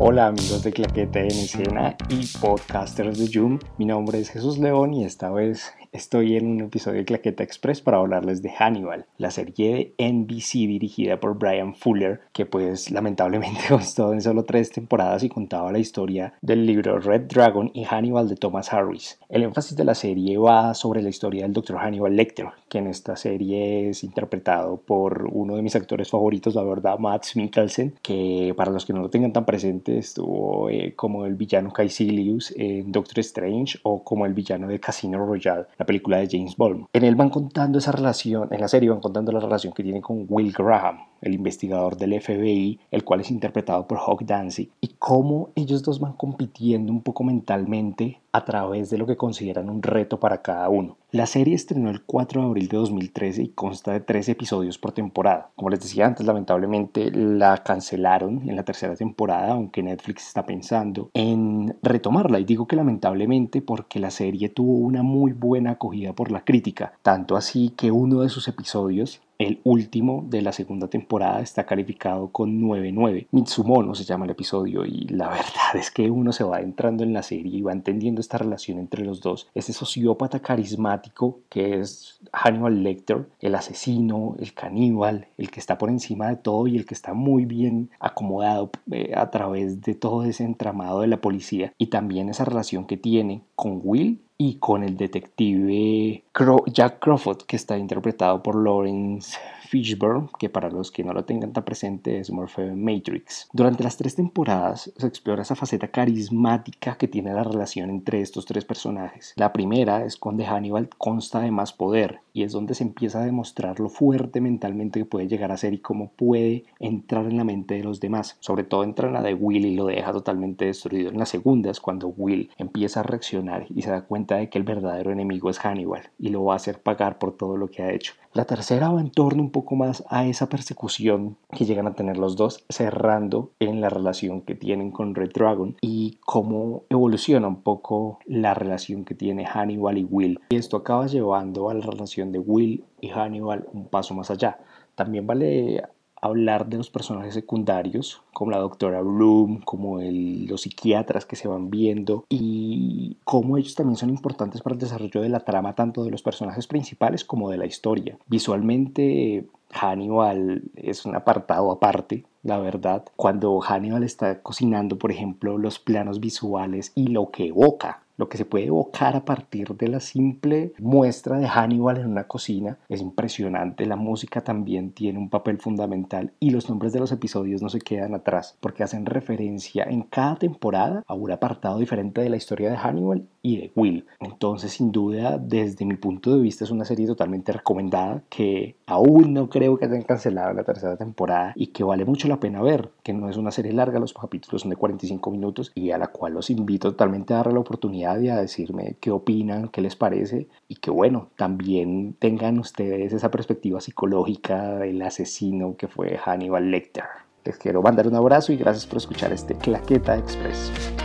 Hola amigos de Claqueta en Escena y podcasters de Zoom, mi nombre es Jesús León y esta vez Estoy en un episodio de Claqueta Express para hablarles de Hannibal, la serie de NBC dirigida por Brian Fuller, que pues lamentablemente constó en solo tres temporadas y contaba la historia del libro Red Dragon y Hannibal de Thomas Harris. El énfasis de la serie va sobre la historia del Dr. Hannibal Lecter, que en esta serie es interpretado por uno de mis actores favoritos, la verdad, Matt Mikkelsen, que para los que no lo tengan tan presente estuvo eh, como el villano Caecilius en Doctor Strange o como el villano de Casino Royale la película de James Bond. En él van contando esa relación, en la serie van contando la relación que tiene con Will Graham, el investigador del FBI, el cual es interpretado por Hawk Danzig, y cómo ellos dos van compitiendo un poco mentalmente a través de lo que consideran un reto para cada uno. La serie estrenó el 4 de abril de 2013 y consta de tres episodios por temporada. Como les decía antes, lamentablemente la cancelaron en la tercera temporada, aunque Netflix está pensando en retomarla. Y digo que lamentablemente porque la serie tuvo una muy buena acogida por la crítica, tanto así que uno de sus episodios el último de la segunda temporada está calificado con 9.9. Mitsumono se llama el episodio y la verdad es que uno se va entrando en la serie y va entendiendo esta relación entre los dos. Ese sociópata carismático que es Hannibal Lecter, el asesino, el caníbal, el que está por encima de todo y el que está muy bien acomodado eh, a través de todo ese entramado de la policía y también esa relación que tiene con Will y con el detective Jack Crawford, que está interpretado por Lawrence Fishburne, que para los que no lo tengan tan presente es Morphe Matrix. Durante las tres temporadas se explora esa faceta carismática que tiene la relación entre estos tres personajes. La primera es cuando Hannibal consta de más poder y es donde se empieza a demostrar lo fuerte mentalmente que puede llegar a ser y cómo puede entrar en la mente de los demás. Sobre todo entra en la de Will y lo deja totalmente destruido. En la segunda es cuando Will empieza a reaccionar y se da cuenta de que el verdadero enemigo es Hannibal y lo va a hacer pagar por todo lo que ha hecho. La tercera va en torno un más a esa persecución que llegan a tener los dos, cerrando en la relación que tienen con Red Dragon y cómo evoluciona un poco la relación que tiene Hannibal y Will. Y esto acaba llevando a la relación de Will y Hannibal un paso más allá. También vale hablar de los personajes secundarios, como la doctora Bloom, como los psiquiatras que se van viendo y cómo ellos también son importantes para el desarrollo de la trama tanto de los personajes principales como de la historia. Visualmente Hannibal es un apartado aparte, la verdad. Cuando Hannibal está cocinando, por ejemplo, los planos visuales y lo que evoca lo que se puede evocar a partir de la simple muestra de Hannibal en una cocina es impresionante. La música también tiene un papel fundamental y los nombres de los episodios no se quedan atrás porque hacen referencia en cada temporada a un apartado diferente de la historia de Hannibal de Will. Entonces, sin duda, desde mi punto de vista es una serie totalmente recomendada que aún no creo que hayan cancelado la tercera temporada y que vale mucho la pena ver, que no es una serie larga, los capítulos son de 45 minutos y a la cual los invito totalmente a darle la oportunidad y a decirme qué opinan, qué les parece y que bueno, también tengan ustedes esa perspectiva psicológica del asesino que fue Hannibal Lecter. Les quiero mandar un abrazo y gracias por escuchar este Claqueta Express.